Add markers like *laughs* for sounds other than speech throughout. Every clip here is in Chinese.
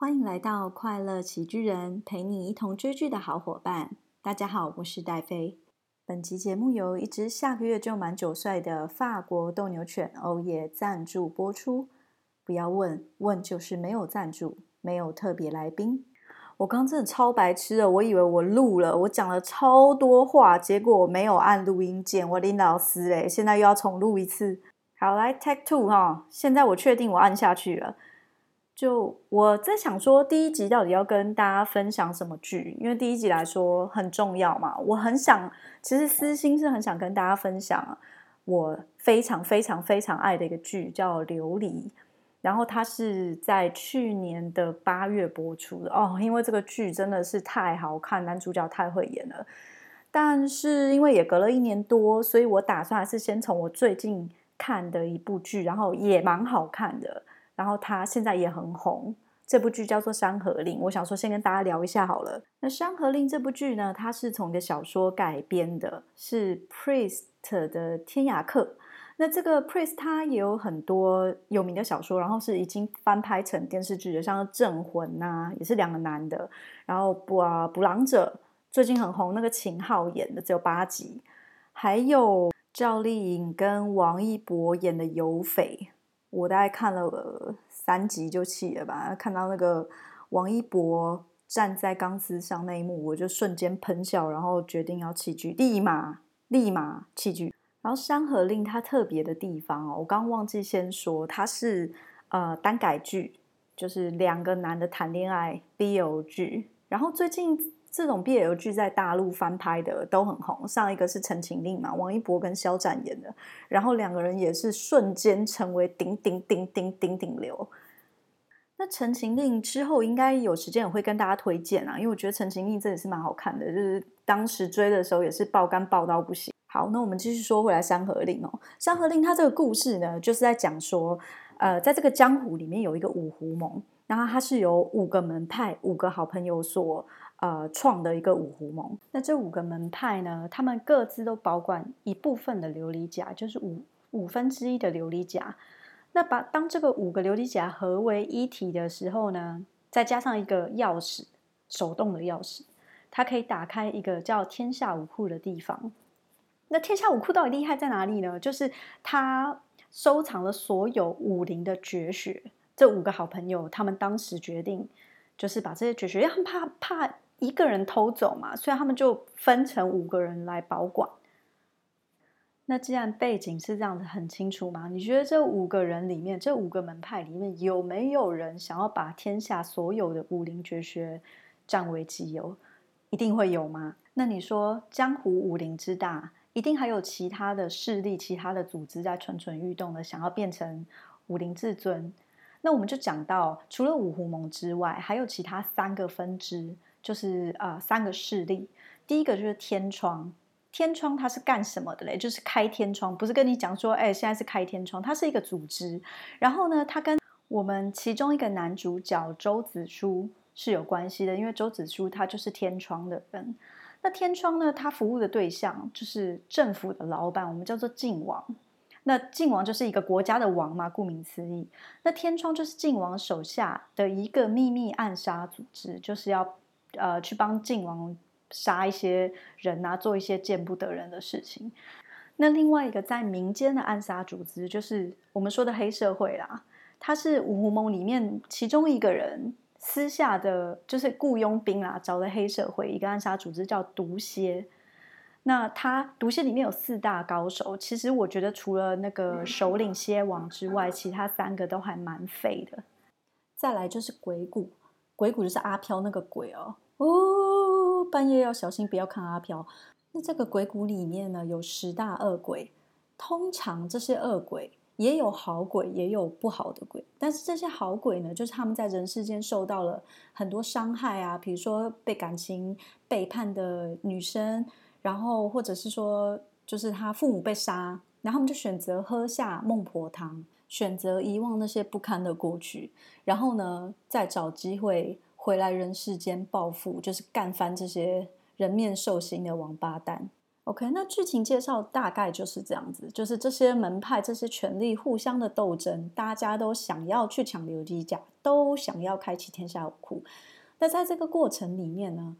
欢迎来到快乐喜剧人，陪你一同追剧的好伙伴。大家好，我是戴飞。本集节目由一只下个月就满九岁的法国斗牛犬欧耶赞助播出。不要问，问就是没有赞助，没有特别来宾。我刚真的超白痴的，我以为我录了，我讲了超多话，结果我没有按录音键。我林老师嘞，现在又要重录一次。好，来 take two 哈，现在我确定我按下去了。就我在想说，第一集到底要跟大家分享什么剧？因为第一集来说很重要嘛。我很想，其实私心是很想跟大家分享我非常非常非常爱的一个剧，叫《琉璃》。然后它是在去年的八月播出的哦。因为这个剧真的是太好看，男主角太会演了。但是因为也隔了一年多，所以我打算还是先从我最近看的一部剧，然后也蛮好看的。然后他现在也很红，这部剧叫做《山河令》。我想说，先跟大家聊一下好了。那《山河令》这部剧呢，它是从一个小说改编的，是 Priest 的《天涯客》。那这个 Priest 他也有很多有名的小说，然后是已经翻拍成电视剧的，像《镇魂》呐，也是两个男的。然后《捕捕狼者》最近很红，那个秦昊演的只有八集。还有赵丽颖跟王一博演的《有匪》。我大概看了三集就弃了吧。看到那个王一博站在钢丝上那一幕，我就瞬间喷笑，然后决定要弃剧，立马立马弃剧。然后《山河令》它特别的地方哦，我刚忘记先说，它是呃单改剧，就是两个男的谈恋爱 BL 剧。然后最近。这种 BL 剧在大陆翻拍的都很红，上一个是《陈情令》嘛，王一博跟肖战演的，然后两个人也是瞬间成为顶顶顶顶顶顶流。那《陈情令》之后应该有时间我会跟大家推荐啊，因为我觉得《陈情令》真的是蛮好看的，就是当时追的时候也是爆肝爆到不行。好，那我们继续说回来《山河令》哦，《山河令》它这个故事呢，就是在讲说，呃，在这个江湖里面有一个五湖盟，然后它是由五个门派、五个好朋友所。呃，创的一个五湖盟。那这五个门派呢，他们各自都保管一部分的琉璃甲，就是五五分之一的琉璃甲。那把当这个五个琉璃甲合为一体的时候呢，再加上一个钥匙，手动的钥匙，它可以打开一个叫天下武库的地方。那天下武库到底厉害在哪里呢？就是它收藏了所有武林的绝学。这五个好朋友，他们当时决定，就是把这些绝学，因为怕怕。一个人偷走嘛，所以他们就分成五个人来保管。那既然背景是这样子很清楚嘛，你觉得这五个人里面，这五个门派里面有没有人想要把天下所有的武林绝学占为己有？一定会有吗？那你说江湖武林之大，一定还有其他的势力、其他的组织在蠢蠢欲动的，想要变成武林至尊？那我们就讲到，除了五湖盟之外，还有其他三个分支。就是呃三个势力，第一个就是天窗，天窗它是干什么的嘞？就是开天窗，不是跟你讲说，哎，现在是开天窗，它是一个组织。然后呢，它跟我们其中一个男主角周子舒是有关系的，因为周子舒他就是天窗的人。那天窗呢，他服务的对象就是政府的老板，我们叫做靖王。那靖王就是一个国家的王嘛，顾名思义。那天窗就是靖王手下的一个秘密暗杀组织，就是要。呃，去帮靖王杀一些人啊，做一些见不得人的事情。那另外一个在民间的暗杀组织，就是我们说的黑社会啦。他是五湖盟里面其中一个人私下的，就是雇佣兵啦，找的黑社会一个暗杀组织叫毒蝎。那他毒蝎里面有四大高手，其实我觉得除了那个首领蝎王之外，其他三个都还蛮废的。再来就是鬼谷。鬼谷就是阿飘那个鬼哦哦，半夜要小心，不要看阿飘。那这个鬼谷里面呢，有十大恶鬼。通常这些恶鬼也有好鬼，也有不好的鬼。但是这些好鬼呢，就是他们在人世间受到了很多伤害啊，比如说被感情背叛的女生，然后或者是说，就是他父母被杀，然后他们就选择喝下孟婆汤。选择遗忘那些不堪的过去，然后呢，再找机会回来人世间报复，就是干翻这些人面兽心的王八蛋。OK，那剧情介绍大概就是这样子，就是这些门派、这些权力互相的斗争，大家都想要去抢琉璃甲，都想要开启天下武库。那在这个过程里面呢，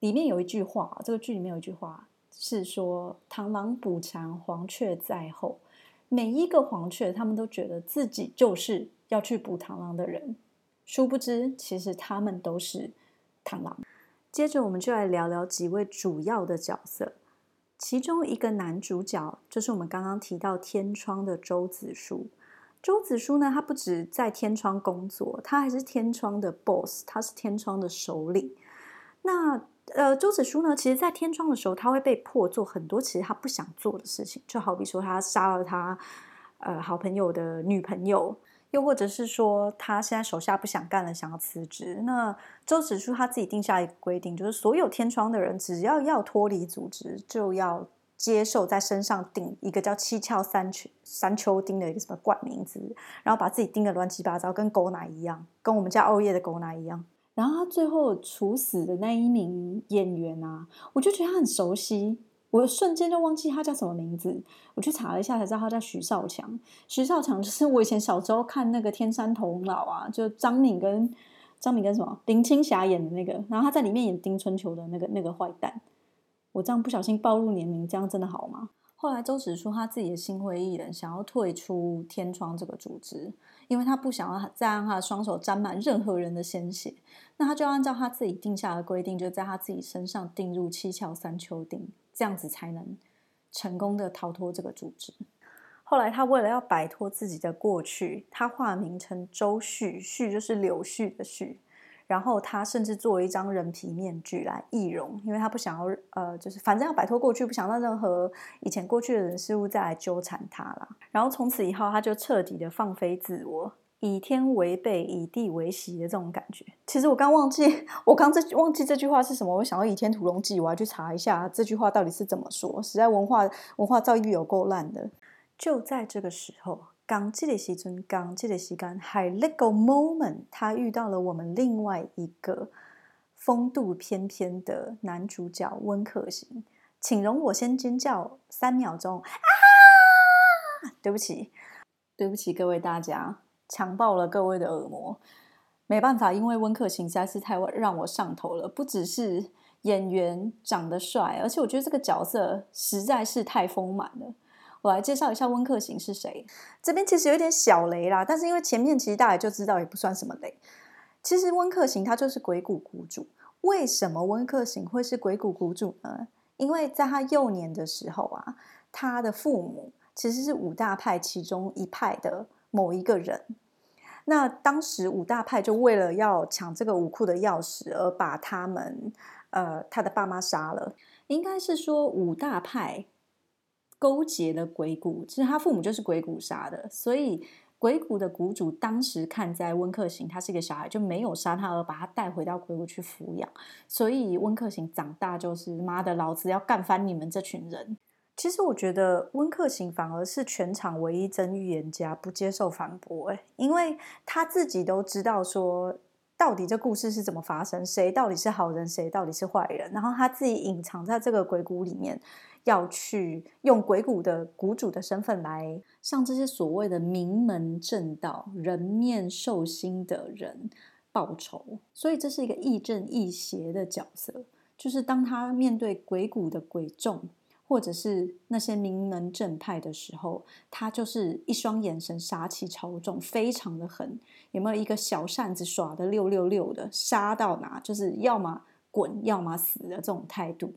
里面有一句话，这个剧里面有一句话是说：“螳螂捕蝉，黄雀在后。”每一个黄雀，他们都觉得自己就是要去捕螳螂的人，殊不知，其实他们都是螳螂。接着，我们就来聊聊几位主要的角色。其中一个男主角就是我们刚刚提到天窗的周子舒。周子舒呢，他不止在天窗工作，他还是天窗的 boss，他是天窗的首领。那呃，周子舒呢，其实，在天窗的时候，他会被迫做很多其实他不想做的事情，就好比说他杀了他呃好朋友的女朋友。又或者是说，他现在手下不想干了，想要辞职。那周子舒他自己定下一个规定，就是所有天窗的人，只要要脱离组织，就要接受在身上钉一个叫七窍三秋三秋钉的一个什么怪名字，然后把自己钉的乱七八糟，跟狗奶一样，跟我们家欧叶的狗奶一样。然后他最后处死的那一名演员啊，我就觉得他很熟悉。我瞬间就忘记他叫什么名字，我去查了一下才知道他叫徐少强。徐少强 *laughs* 就是我以前小时候看那个《天山童姥》啊，就张敏跟张敏跟什么林青霞演的那个，然后他在里面演丁春秋的那个那个坏蛋。我这样不小心暴露年龄，这样真的好吗？后来周芷说他自己的心灰意冷，想要退出天窗这个组织，因为他不想要再让他的双手沾满任何人的鲜血。那他就按照他自己定下的规定，就在他自己身上钉入七窍三丘钉。这样子才能成功的逃脱这个组织。后来，他为了要摆脱自己的过去，他化名成周旭，旭就是柳絮的絮。然后，他甚至做了一张人皮面具来易容，因为他不想要呃，就是反正要摆脱过去，不想让任何以前过去的人事物再来纠缠他了。然后，从此以后，他就彻底的放飞自我。以天为被，以地为席的这种感觉。其实我刚忘记，我刚这忘记这句话是什么。我想要《倚天屠龙记》，我要去查一下这句话到底是怎么说。实在文化文化造诣有够烂的。就在这个时候，刚记得西尊，刚记得西干，还 let go moment，他遇到了我们另外一个风度翩翩的男主角温客行。请容我先尖叫三秒钟啊！对不起，对不起，各位大家。强暴了各位的耳膜，没办法，因为温客行实在是太让我上头了。不只是演员长得帅，而且我觉得这个角色实在是太丰满了。我来介绍一下温客行是谁。这边其实有点小雷啦，但是因为前面其实大家就知道，也不算什么雷。其实温客行他就是鬼谷谷主。为什么温客行会是鬼谷谷主呢？因为在他幼年的时候啊，他的父母其实是五大派其中一派的某一个人。那当时五大派就为了要抢这个武库的钥匙，而把他们呃他的爸妈杀了。应该是说五大派勾结了鬼谷，其实他父母就是鬼谷杀的。所以鬼谷的谷主当时看在温客行他是一个小孩，就没有杀他，而把他带回到鬼谷去抚养。所以温客行长大就是妈的，老子要干翻你们这群人。其实我觉得温客行反而是全场唯一真预言家，不接受反驳。哎，因为他自己都知道说，到底这故事是怎么发生，谁到底是好人，谁到底是坏人。然后他自己隐藏在这个鬼谷里面，要去用鬼谷的谷主的身份来向这些所谓的名门正道、人面兽心的人报仇。所以这是一个亦正亦邪的角色，就是当他面对鬼谷的鬼众。或者是那些名门正派的时候，他就是一双眼神杀气超重，非常的狠。有没有一个小扇子耍的六六六的，杀到哪就是要么滚，要么死的这种态度。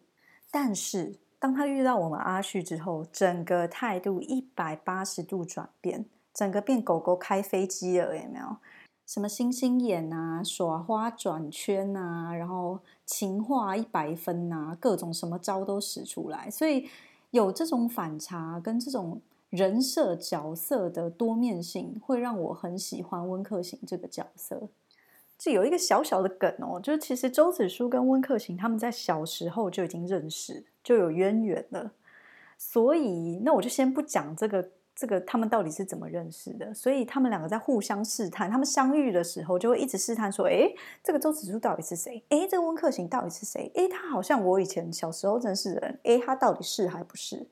但是当他遇到我们阿旭之后，整个态度一百八十度转变，整个变狗狗开飞机了，有没有？什么星星眼啊，耍花转圈啊，然后情话一百分啊，各种什么招都使出来，所以有这种反差跟这种人设角色的多面性，会让我很喜欢温客行这个角色。这有一个小小的梗哦，就是其实周子舒跟温客行他们在小时候就已经认识，就有渊源了。所以那我就先不讲这个。这个他们到底是怎么认识的？所以他们两个在互相试探。他们相遇的时候，就会一直试探说：“哎，这个周子舒到底是谁？哎，这个温客行到底是谁？哎，他好像我以前小时候认识的人。哎，他到底是还不是？”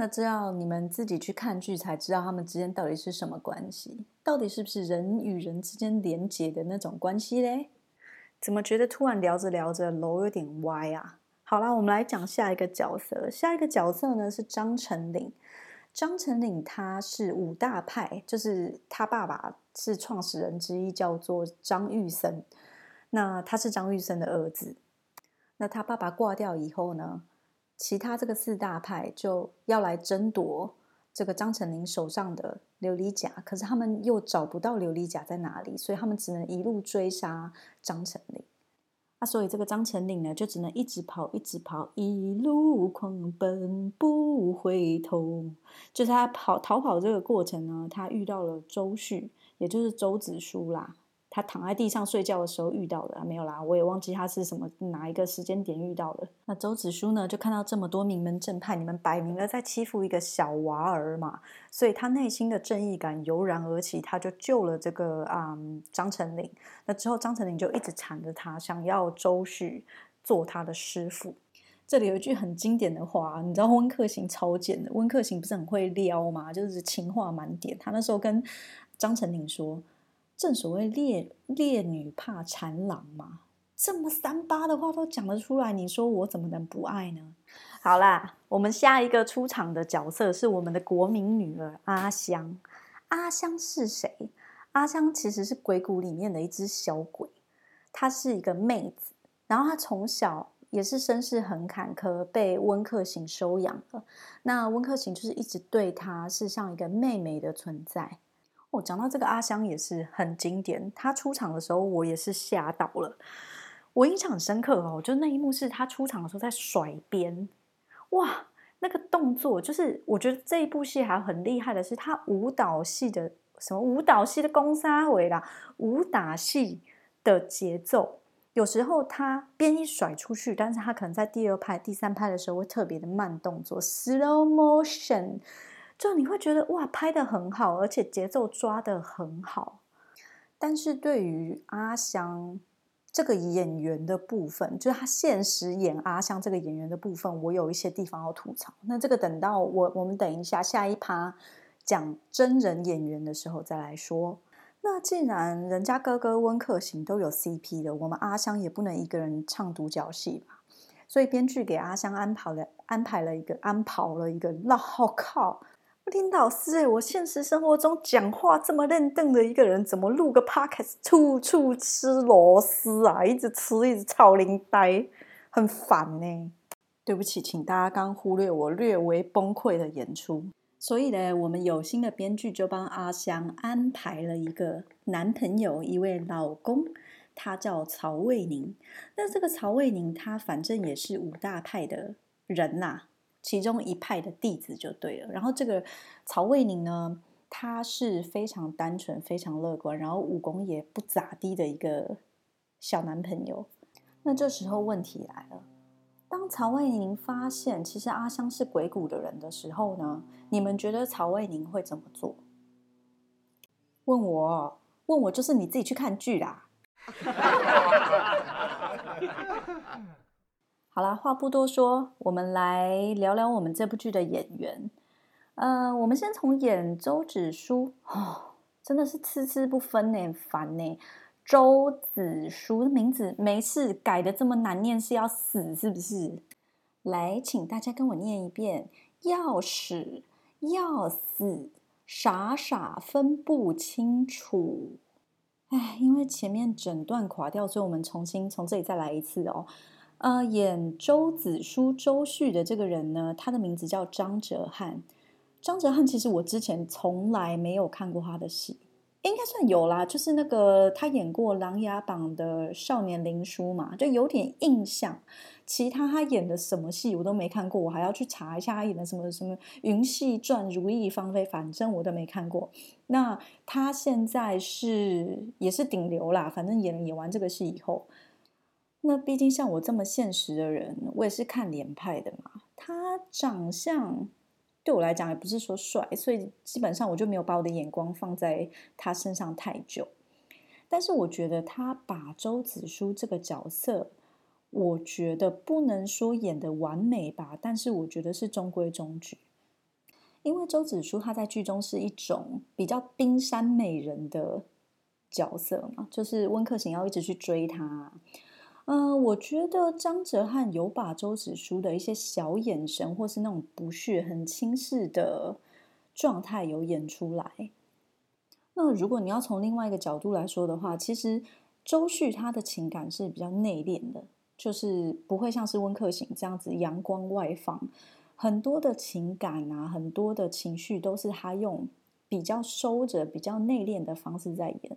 那这要你们自己去看剧才知道他们之间到底是什么关系，到底是不是人与人之间连结的那种关系嘞？怎么觉得突然聊着聊着楼有点歪啊？好啦，我们来讲下一个角色。下一个角色呢是张成岭。张成岭他是五大派，就是他爸爸是创始人之一，叫做张玉森。那他是张玉森的儿子。那他爸爸挂掉以后呢，其他这个四大派就要来争夺这个张成林手上的琉璃甲，可是他们又找不到琉璃甲在哪里，所以他们只能一路追杀张成岭。啊，所以这个张成岭呢，就只能一直跑，一直跑，一路狂奔不回头。就是他跑逃跑这个过程呢，他遇到了周旭，也就是周子舒啦。他躺在地上睡觉的时候遇到的啊，没有啦，我也忘记他是什么哪一个时间点遇到的。那周子舒呢，就看到这么多名门正派，你们摆明了在欺负一个小娃儿嘛，所以他内心的正义感油然而起，他就救了这个啊张成林。那之后张成林就一直缠着他，想要周旭做他的师傅。这里有一句很经典的话，你知道温客行超贱的，温客行不是很会撩吗？就是情话满点。他那时候跟张成林说。正所谓烈烈女怕缠郎嘛，这么三八的话都讲得出来，你说我怎么能不爱呢？好啦，我们下一个出场的角色是我们的国民女儿阿香。阿香是谁？阿香其实是鬼谷里面的一只小鬼，她是一个妹子，然后她从小也是身世很坎坷，被温客行收养了。那温客行就是一直对她是像一个妹妹的存在。哦，讲到这个阿香也是很经典。他出场的时候，我也是吓到了。我印象很深刻哦，就那一幕是他出场的时候在甩鞭，哇，那个动作就是我觉得这一部戏还很厉害的是，他舞蹈戏的什么舞蹈戏的攻杀回啦，武打戏的节奏，有时候他鞭一甩出去，但是他可能在第二拍、第三拍的时候会特别的慢动作，slow motion。就你会觉得哇，拍的很好，而且节奏抓的很好。但是对于阿香这个演员的部分，就是他现实演阿香这个演员的部分，我有一些地方要吐槽。那这个等到我我们等一下下一趴讲真人演员的时候再来说。那既然人家哥哥温客行都有 CP 的，我们阿香也不能一个人唱独角戏吧？所以编剧给阿香安排了安排了一个安排了一个，那好 *laughs* 靠。领导师，我现实生活中讲话这么认瞪的一个人，怎么录个 podcast 处处吃螺丝啊？一直吃，一直操林呆，很烦呢。对不起，请大家刚忽略我略微崩溃的演出。所以呢，我们有心的编剧就帮阿香安排了一个男朋友，一位老公，他叫曹卫宁。那这个曹卫宁，他反正也是五大派的人呐。其中一派的弟子就对了。然后这个曹魏宁呢，他是非常单纯、非常乐观，然后武功也不咋地的一个小男朋友。那这时候问题来了，当曹魏宁发现其实阿香是鬼谷的人的时候呢，你们觉得曹魏宁会怎么做？问我，问我就是你自己去看剧啦。*laughs* 好啦，话不多说，我们来聊聊我们这部剧的演员。呃，我们先从演周子舒哦，真的是痴痴不分呢，烦呢。周子舒的名字没事改的这么难念，是要死是不是？来，请大家跟我念一遍：要死要死，傻傻分不清楚。哎，因为前面整段垮掉，所以我们重新从这里再来一次哦。呃，演周子舒、周旭的这个人呢，他的名字叫张哲瀚。张哲瀚其实我之前从来没有看过他的戏，应该算有啦，就是那个他演过《琅琊榜》的少年林书嘛，就有点印象。其他他演的什么戏我都没看过，我还要去查一下他演的什么什么《云戏传》《如意芳菲》，反正我都没看过。那他现在是也是顶流啦，反正演演完这个戏以后。那毕竟像我这么现实的人，我也是看脸派的嘛。他长相对我来讲也不是说帅，所以基本上我就没有把我的眼光放在他身上太久。但是我觉得他把周子舒这个角色，我觉得不能说演的完美吧，但是我觉得是中规中矩。因为周子舒他在剧中是一种比较冰山美人的角色嘛，就是温客行要一直去追她。嗯，我觉得张哲瀚有把周子舒的一些小眼神，或是那种不屑、很轻视的状态有演出来。那如果你要从另外一个角度来说的话，其实周旭他的情感是比较内敛的，就是不会像是温客行这样子阳光外放，很多的情感啊，很多的情绪都是他用比较收着、比较内敛的方式在演。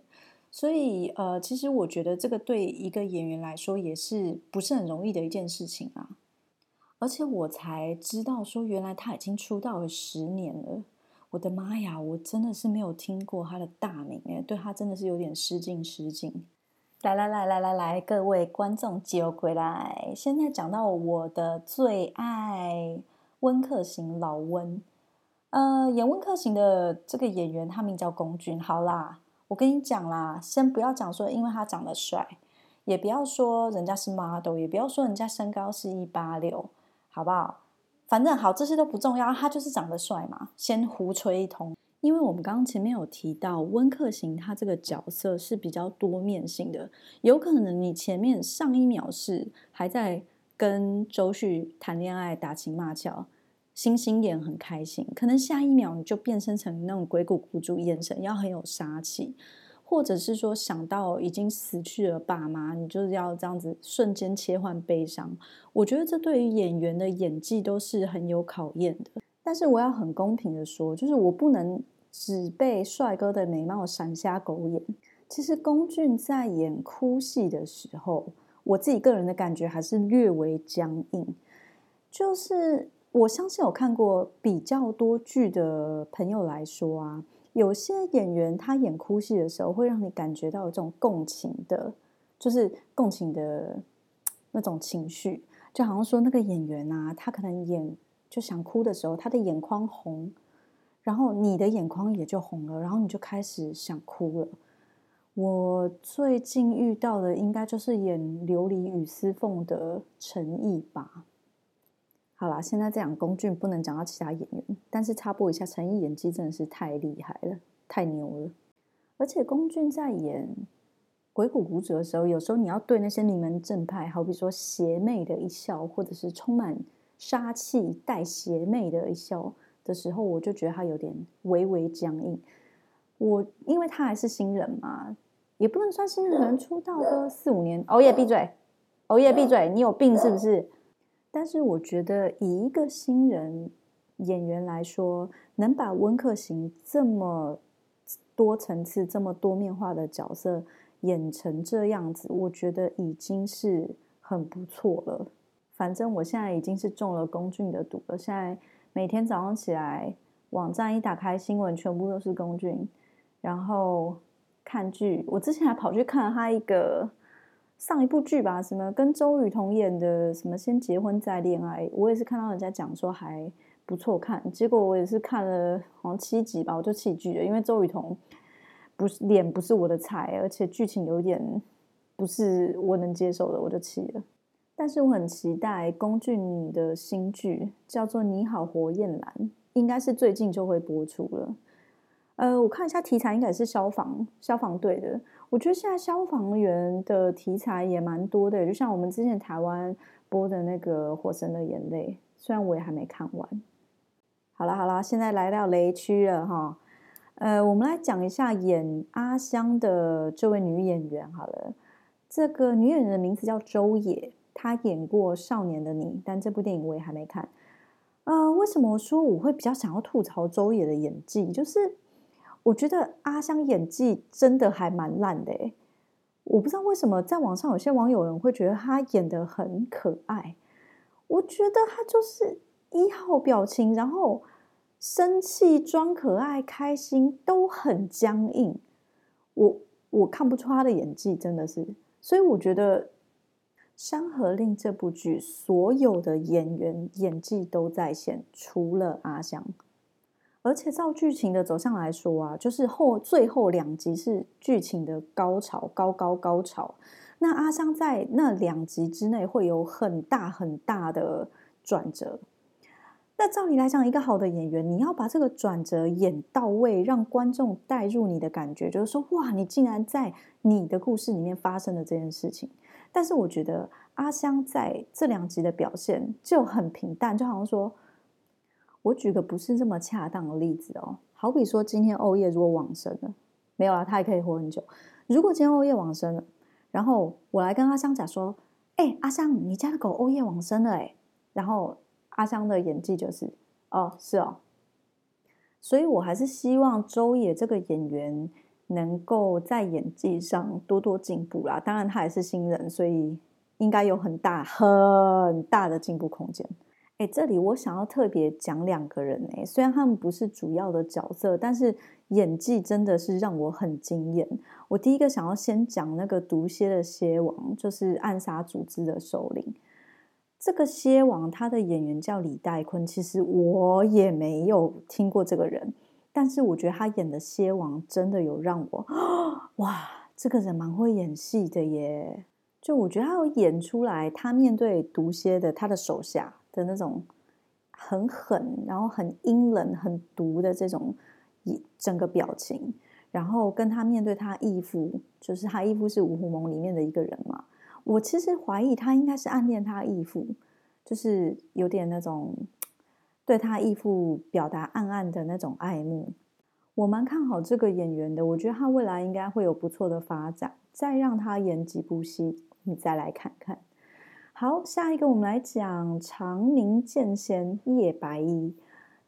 所以，呃，其实我觉得这个对一个演员来说也是不是很容易的一件事情啊。而且我才知道说，原来他已经出道了十年了。我的妈呀，我真的是没有听过他的大名哎，对他真的是有点失敬失敬。来来来来来来，各位观众接回来，现在讲到我的最爱温客行老温，呃，演温客行的这个演员，他名叫龚俊。好啦。我跟你讲啦，先不要讲说，因为他长得帅，也不要说人家是 model，也不要说人家身高是一八六，好不好？反正好，这些都不重要，他就是长得帅嘛。先胡吹一通，因为我们刚刚前面有提到温客行他这个角色是比较多面性的，有可能你前面上一秒是还在跟周旭谈恋爱、打情骂俏。星星眼很开心，可能下一秒你就变身成那种鬼谷谷主眼神要很有杀气，或者是说想到已经死去了爸妈，你就是要这样子瞬间切换悲伤。我觉得这对于演员的演技都是很有考验的。但是我要很公平的说，就是我不能只被帅哥的美貌闪瞎狗眼。其实龚俊在演哭戏的时候，我自己个人的感觉还是略为僵硬，就是。我相信有看过比较多剧的朋友来说啊，有些演员他演哭戏的时候，会让你感觉到这种共情的，就是共情的那种情绪，就好像说那个演员啊，他可能演就想哭的时候，他的眼眶红，然后你的眼眶也就红了，然后你就开始想哭了。我最近遇到的应该就是演《琉璃与司凤》的陈毅吧。好啦，现在这样龚俊不能讲到其他演员，但是插播一下，陈毅演技真的是太厉害了，太牛了。而且龚俊在演鬼谷谷主的时候，有时候你要对那些名门正派，好比说邪魅的一笑，或者是充满杀气带邪魅的一笑的时候，我就觉得他有点微微僵硬。我因为他还是新人嘛，也不能算新人，可能出道个四五年。熬夜闭嘴，熬夜闭嘴，你有病是不是？但是我觉得，以一个新人演员来说，能把温客行这么多层次、这么多面化的角色演成这样子，我觉得已经是很不错了。反正我现在已经是中了龚俊的毒了。现在每天早上起来，网站一打开新闻，全部都是龚俊，然后看剧。我之前还跑去看了他一个。上一部剧吧，什么跟周雨彤演的什么先结婚再恋爱，我也是看到人家讲说还不错看，结果我也是看了好像七集吧，我就弃剧了，因为周雨彤不是脸不是我的菜，而且剧情有点不是我能接受的，我就弃了。但是我很期待龚俊的新剧，叫做《你好，火焰蓝》，应该是最近就会播出了。呃，我看一下题材，应该是消防消防队的。我觉得现在消防员的题材也蛮多的，就像我们之前台湾播的那个《火神的眼泪》，虽然我也还没看完。好了好了，现在来到雷区了哈。呃，我们来讲一下演阿香的这位女演员。好了，这个女演员的名字叫周也，她演过《少年的你》，但这部电影我也还没看。呃，为什么说我会比较想要吐槽周也的演技？就是。我觉得阿香演技真的还蛮烂的，我不知道为什么在网上有些网友人会觉得她演的很可爱，我觉得她就是一号表情，然后生气、装可爱、开心都很僵硬，我我看不出她的演技真的是，所以我觉得《山河令》这部剧所有的演员演技都在线，除了阿香。而且照剧情的走向来说啊，就是后最后两集是剧情的高潮，高高高潮。那阿香在那两集之内会有很大很大的转折。那照理来讲，一个好的演员，你要把这个转折演到位，让观众带入你的感觉，就是说，哇，你竟然在你的故事里面发生了这件事情。但是我觉得阿香在这两集的表现就很平淡，就好像说，我举个不是这么恰当的例子哦，好比说今天欧叶如果往生了，没有啊，他也可以活很久。如果今天欧叶往生了，然后我来跟阿香讲说，哎，阿香，你家的狗欧叶往生了，哎，然后阿香的演技就是，哦，是哦，所以我还是希望周野这个演员。能够在演技上多多进步啦，当然他也是新人，所以应该有很大很大的进步空间。这里我想要特别讲两个人哎，虽然他们不是主要的角色，但是演技真的是让我很惊艳。我第一个想要先讲那个毒蝎的蝎王，就是暗杀组织的首领。这个蝎王他的演员叫李代坤，其实我也没有听过这个人。但是我觉得他演的蝎王真的有让我 *gasps* 哇，这个人蛮会演戏的耶！就我觉得他有演出来，他面对毒蝎的他的手下的那种很狠，然后很阴冷、很毒的这种一整个表情，然后跟他面对他义父，就是他义父是五虎盟里面的一个人嘛。我其实怀疑他应该是暗恋他义父，就是有点那种。对他义父表达暗暗的那种爱慕，我蛮看好这个演员的。我觉得他未来应该会有不错的发展。再让他演几部戏，你再来看看。好，下一个我们来讲长明剑仙叶白衣。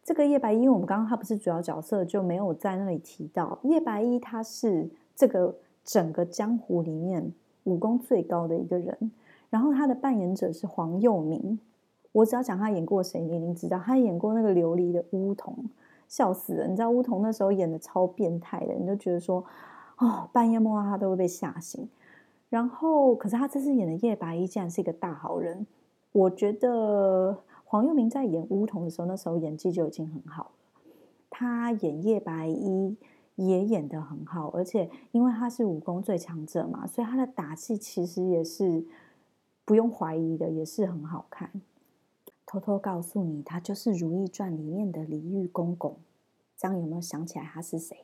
这个叶白衣，我们刚刚他不是主要角色，就没有在那里提到。叶白衣他是这个整个江湖里面武功最高的一个人，然后他的扮演者是黄佑明。我只要讲他演过谁，你一定知道。他演过那个琉璃的巫童，笑死了。你知道巫童那时候演的超变态的，你就觉得说，哦，半夜梦到他都会被吓醒。然后，可是他这次演的叶白衣竟然是一个大好人。我觉得黄佑明在演巫童的时候，那时候演技就已经很好了。他演叶白衣也演得很好，而且因为他是武功最强者嘛，所以他的打戏其实也是不用怀疑的，也是很好看。偷偷告诉你，他就是《如懿传》里面的李煜公公。这样有没有想起来他是谁？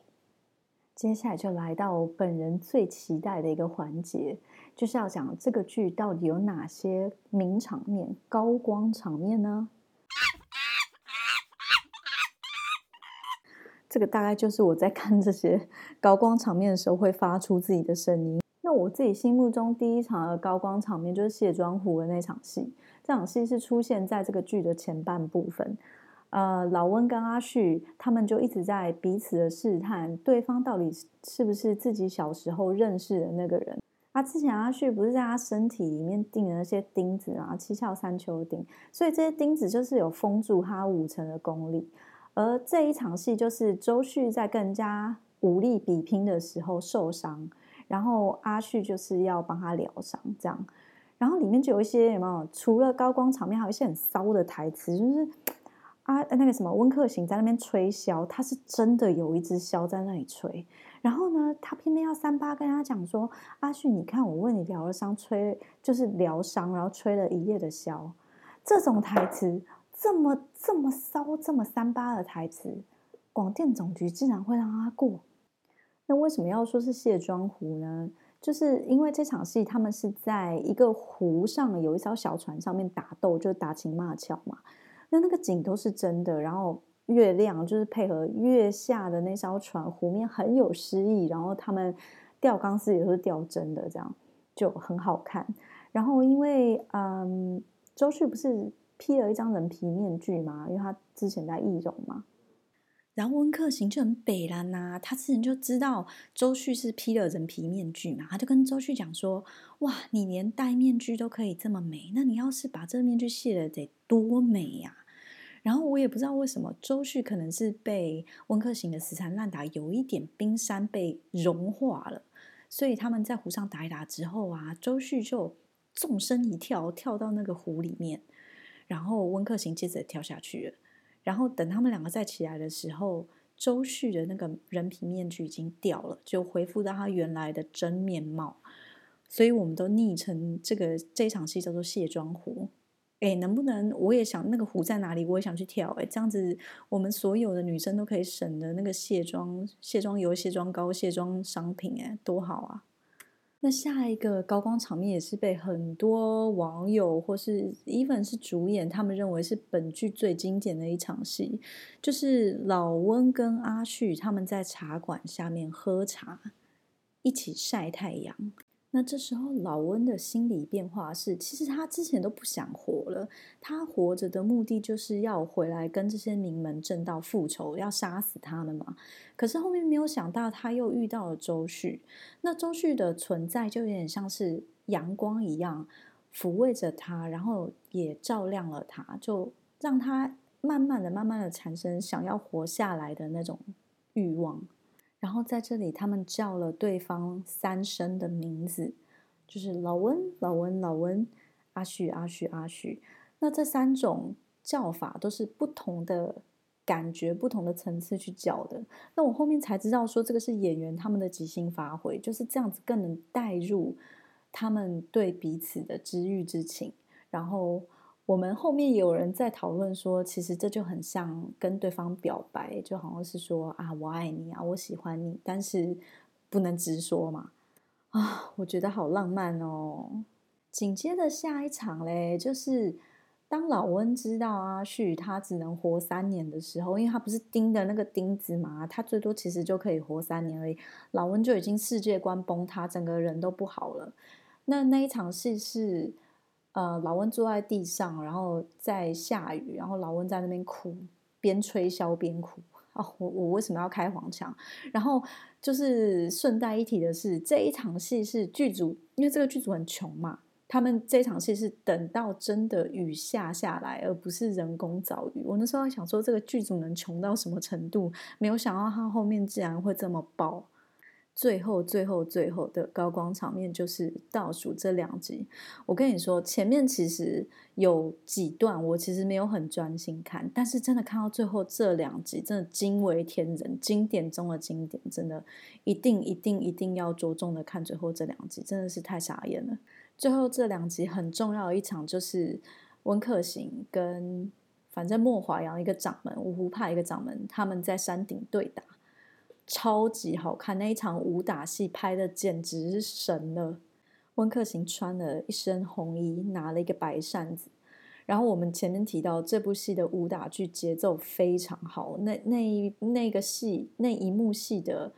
接下来就来到本人最期待的一个环节，就是要讲这个剧到底有哪些名场面、高光场面呢？这个大概就是我在看这些高光场面的时候会发出自己的声音。那我自己心目中第一场的高光场面就是卸妆湖的那场戏。这场戏是出现在这个剧的前半部分，呃，老温跟阿旭他们就一直在彼此的试探对方到底是不是自己小时候认识的那个人。啊，之前阿旭不是在他身体里面钉了那些钉子啊，七窍三秋钉，所以这些钉子就是有封住他五成的功力。而这一场戏就是周旭在跟人家武力比拼的时候受伤，然后阿旭就是要帮他疗伤，这样。然后里面就有一些有没有？除了高光场面，还有一些很骚的台词，就是啊，那个什么温客行在那边吹箫，他是真的有一只箫在那里吹。然后呢，他偏偏要三八跟他讲说：“阿旭，你看我为你疗了伤，吹就是疗伤，然后吹了一夜的箫。”这种台词这么这么骚，这么三八的台词，广电总局竟然会让他过？那为什么要说是卸妆湖呢？就是因为这场戏，他们是在一个湖上，有一艘小船上面打斗，就打情骂俏嘛。那那个景都是真的，然后月亮就是配合月下的那艘船，湖面很有诗意。然后他们吊钢丝也是吊真的，这样就很好看。然后因为嗯，周旭不是披了一张人皮面具嘛，因为他之前在易容嘛。然后温客行就很北啦呐，他之前就知道周旭是披了人皮面具嘛，他就跟周旭讲说：“哇，你连戴面具都可以这么美，那你要是把这面具卸了，得多美呀！”然后我也不知道为什么，周旭可能是被温客行的死缠烂打，有一点冰山被融化了，所以他们在湖上打一打之后啊，周旭就纵身一跳，跳到那个湖里面，然后温客行接着跳下去了。然后等他们两个再起来的时候，周旭的那个人皮面具已经掉了，就恢复到他原来的真面貌。所以我们都昵称这个这场戏叫做卸妆湖。哎，能不能我也想那个湖在哪里？我也想去跳。哎，这样子我们所有的女生都可以省的那个卸妆、卸妆油、卸妆膏、卸妆商品，哎，多好啊！那下一个高光场面也是被很多网友或是 even 是主演，他们认为是本剧最经典的一场戏，就是老温跟阿旭他们在茶馆下面喝茶，一起晒太阳。那这时候，老温的心理变化是，其实他之前都不想活了。他活着的目的就是要回来跟这些名门正道复仇，要杀死他们嘛。可是后面没有想到，他又遇到了周旭。那周旭的存在就有点像是阳光一样，抚慰着他，然后也照亮了他，就让他慢慢的、慢慢的产生想要活下来的那种欲望。然后在这里，他们叫了对方三声的名字，就是老温、老温、老温、阿旭、阿旭、阿旭。那这三种叫法都是不同的感觉、不同的层次去叫的。那我后面才知道，说这个是演员他们的即兴发挥，就是这样子更能带入他们对彼此的知遇之情，然后。我们后面有人在讨论说，其实这就很像跟对方表白，就好像是说啊，我爱你啊，我喜欢你，但是不能直说嘛。啊，我觉得好浪漫哦。紧接着下一场嘞，就是当老温知道阿旭他只能活三年的时候，因为他不是钉的那个钉子嘛，他最多其实就可以活三年而已。老温就已经世界观崩塌，整个人都不好了。那那一场戏是。呃，老温坐在地上，然后在下雨，然后老温在那边哭，边吹箫边哭。哦，我我为什么要开黄腔？然后就是顺带一提的是，这一场戏是剧组，因为这个剧组很穷嘛，他们这场戏是等到真的雨下下来，而不是人工造雨。我那时候想说，这个剧组能穷到什么程度？没有想到他后面竟然会这么爆。最后，最后，最后的高光场面就是倒数这两集。我跟你说，前面其实有几段我其实没有很专心看，但是真的看到最后这两集，真的惊为天人，经典中的经典，真的一定一定一定要着重的看最后这两集，真的是太傻眼了。最后这两集很重要的一场就是温客行跟反正莫华阳一个掌门，五湖派一个掌门，他们在山顶对打。超级好看，那一场武打戏拍的简直是神了。温客行穿了一身红衣，拿了一个白扇子。然后我们前面提到这部戏的武打剧节奏非常好，那那那个戏那一幕戏的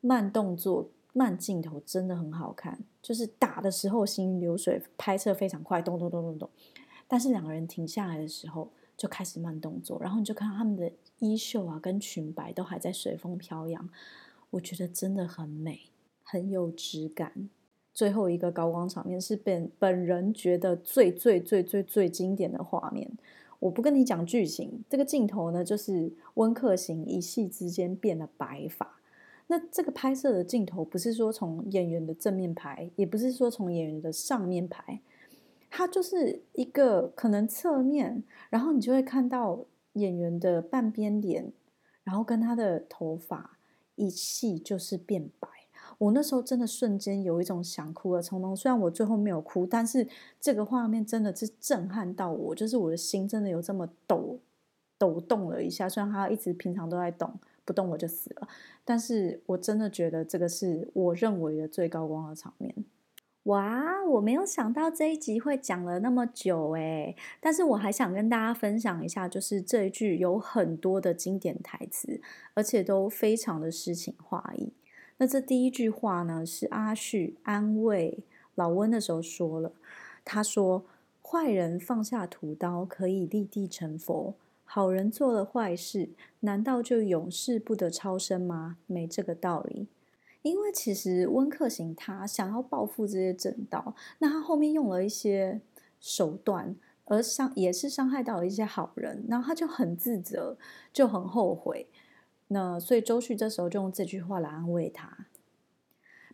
慢动作、慢镜头真的很好看，就是打的时候行云流水，拍摄非常快，咚咚咚咚咚。但是两个人停下来的时候。就开始慢动作，然后你就看到他们的衣袖啊跟裙摆都还在随风飘扬，我觉得真的很美，很有质感。最后一个高光场面是本本人觉得最最最最最经典的画面。我不跟你讲剧情，这个镜头呢就是温客行一夕之间变了白发。那这个拍摄的镜头不是说从演员的正面拍，也不是说从演员的上面拍。它就是一个可能侧面，然后你就会看到演员的半边脸，然后跟他的头发一系就是变白。我那时候真的瞬间有一种想哭的冲动，虽然我最后没有哭，但是这个画面真的是震撼到我，就是我的心真的有这么抖抖动了一下。虽然他一直平常都在动，不动我就死了，但是我真的觉得这个是我认为的最高光的场面。哇，我没有想到这一集会讲了那么久诶，但是我还想跟大家分享一下，就是这一句有很多的经典台词，而且都非常的诗情画意。那这第一句话呢，是阿旭安慰老温的时候说了，他说：“坏人放下屠刀可以立地成佛，好人做了坏事，难道就永世不得超生吗？没这个道理。”因为其实温客行他想要报复这些正道，那他后面用了一些手段，而伤也是伤害到了一些好人，然后他就很自责，就很后悔。那所以周旭这时候就用这句话来安慰他。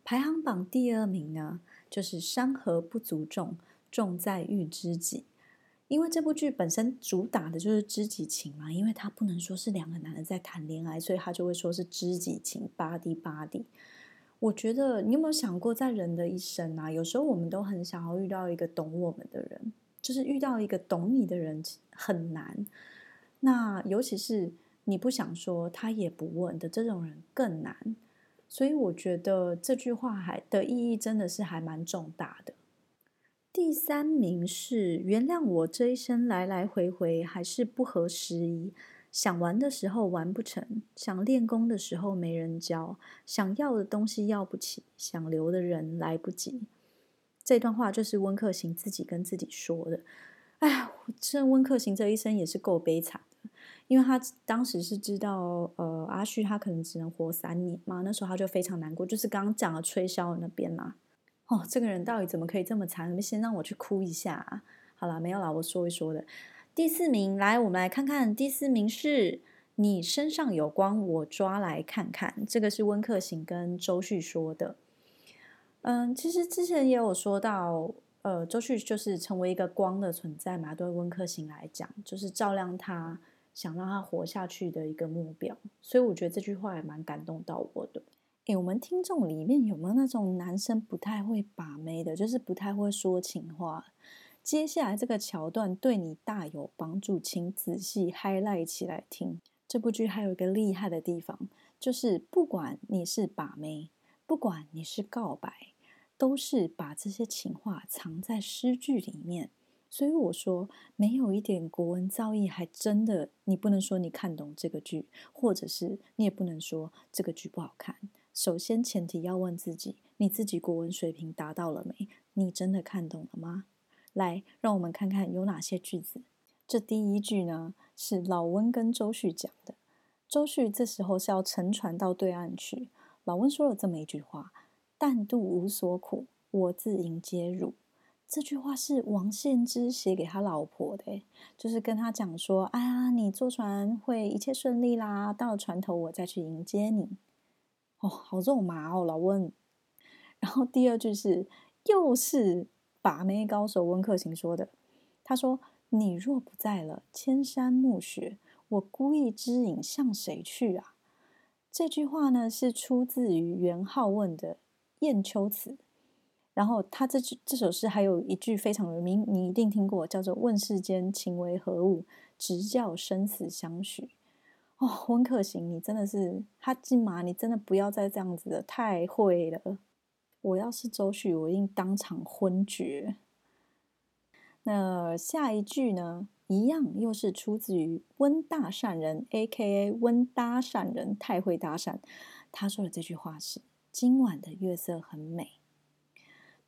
排行榜第二名呢，就是山河不足重，重在遇知己。因为这部剧本身主打的就是知己情嘛，因为他不能说是两个男人在谈恋爱，所以他就会说是知己情，body body。我觉得你有没有想过，在人的一生啊，有时候我们都很想要遇到一个懂我们的人，就是遇到一个懂你的人很难。那尤其是你不想说，他也不问的这种人更难。所以我觉得这句话还的意义真的是还蛮重大的。第三名是原谅我这一生来来回回还是不合时宜，想玩的时候玩不成，想练功的时候没人教，想要的东西要不起，想留的人来不及。这段话就是温客行自己跟自己说的。哎呀，这温客行这一生也是够悲惨的，因为他当时是知道呃阿旭他可能只能活三年嘛，那时候他就非常难过，就是刚刚讲了吹箫那边嘛。哦，这个人到底怎么可以这么惨？你们先让我去哭一下。好了，没有了，我说一说的。第四名，来，我们来看看。第四名是你身上有光，我抓来看看。这个是温客行跟周旭说的。嗯，其实之前也有说到，呃，周旭就是成为一个光的存在嘛，对温客行来讲，就是照亮他，想让他活下去的一个目标。所以我觉得这句话也蛮感动到我的。诶我们听众里面有没有那种男生不太会把妹的，就是不太会说情话？接下来这个桥段对你大有帮助，请仔细 highlight 起来听。这部剧还有一个厉害的地方，就是不管你是把妹，不管你是告白，都是把这些情话藏在诗句里面。所以我说，没有一点国文造诣，还真的你不能说你看懂这个剧，或者是你也不能说这个剧不好看。首先，前提要问自己：你自己国文水平达到了没？你真的看懂了吗？来，让我们看看有哪些句子。这第一句呢，是老温跟周旭讲的。周旭这时候是要乘船到对岸去。老温说了这么一句话：“但渡无所苦，我自迎接入。”这句话是王献之写给他老婆的，就是跟他讲说：“哎呀，你坐船会一切顺利啦，到了船头我再去迎接你。”哦，好肉麻哦，老温。然后第二句是，又是把妹高手温客行说的。他说：“你若不在了，千山暮雪，我孤意之影向谁去啊？”这句话呢，是出自于元好问的《雁丘词》。然后他这句这首诗还有一句非常有名，你一定听过，叫做“问世间情为何物，直教生死相许”。哦，温客行，你真的是哈金马，你真的不要再这样子了，太会了。我要是周旭，我一定当场昏厥。那下一句呢，一样又是出自于温大善人，A.K.A. 温搭善人，太会搭讪。他说的这句话是：“今晚的月色很美。”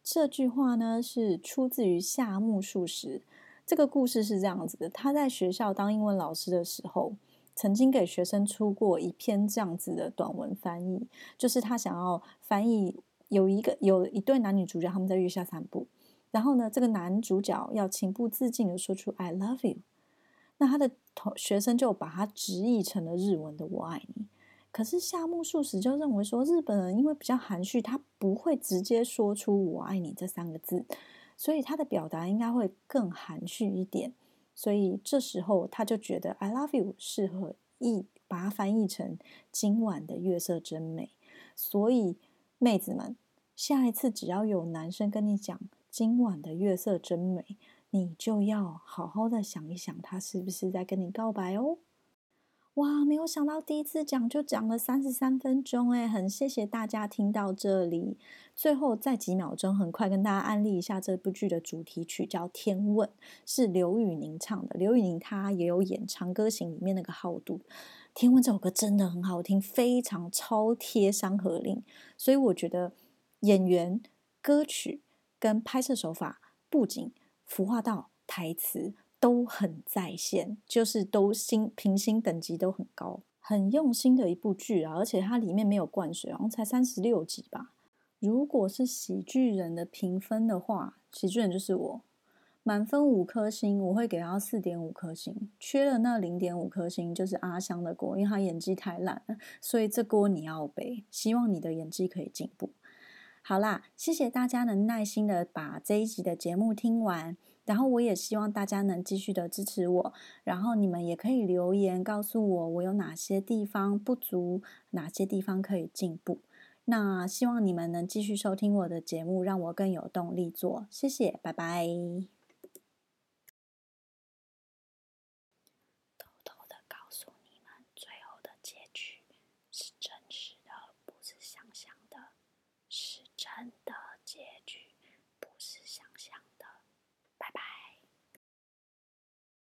这句话呢，是出自于夏目漱石。这个故事是这样子的：他在学校当英文老师的时候。曾经给学生出过一篇这样子的短文翻译，就是他想要翻译有一个有一对男女主角他们在月下散步，然后呢，这个男主角要情不自禁的说出 “I love you”，那他的同学生就把它直译成了日文的“我爱你”。可是夏目漱石就认为说，日本人因为比较含蓄，他不会直接说出“我爱你”这三个字，所以他的表达应该会更含蓄一点。所以这时候他就觉得 "I love you" 适合译，把它翻译成“今晚的月色真美”。所以妹子们，下一次只要有男生跟你讲“今晚的月色真美”，你就要好好的想一想，他是不是在跟你告白哦。哇，没有想到第一次讲就讲了三十三分钟，哎，很谢谢大家听到这里。最后再几秒钟，很快跟大家安利一下这部剧的主题曲，叫《天问》，是刘宇宁唱的。刘宇宁他也有演《长歌行》里面那个好度，《天问》这首歌真的很好听，非常超贴《山河令》，所以我觉得演员、歌曲跟拍摄手法、布景、服化道、台词。都很在线，就是都星评星等级都很高，很用心的一部剧啊！而且它里面没有灌水，好像才三十六集吧。如果是喜剧人的评分的话，喜剧人就是我，满分五颗星，我会给他四点五颗星。缺了那零点五颗星，就是阿香的锅，因为他演技太烂了，所以这锅你要背。希望你的演技可以进步。好啦，谢谢大家能耐心的把这一集的节目听完。然后我也希望大家能继续的支持我，然后你们也可以留言告诉我我有哪些地方不足，哪些地方可以进步。那希望你们能继续收听我的节目，让我更有动力做。谢谢，拜拜。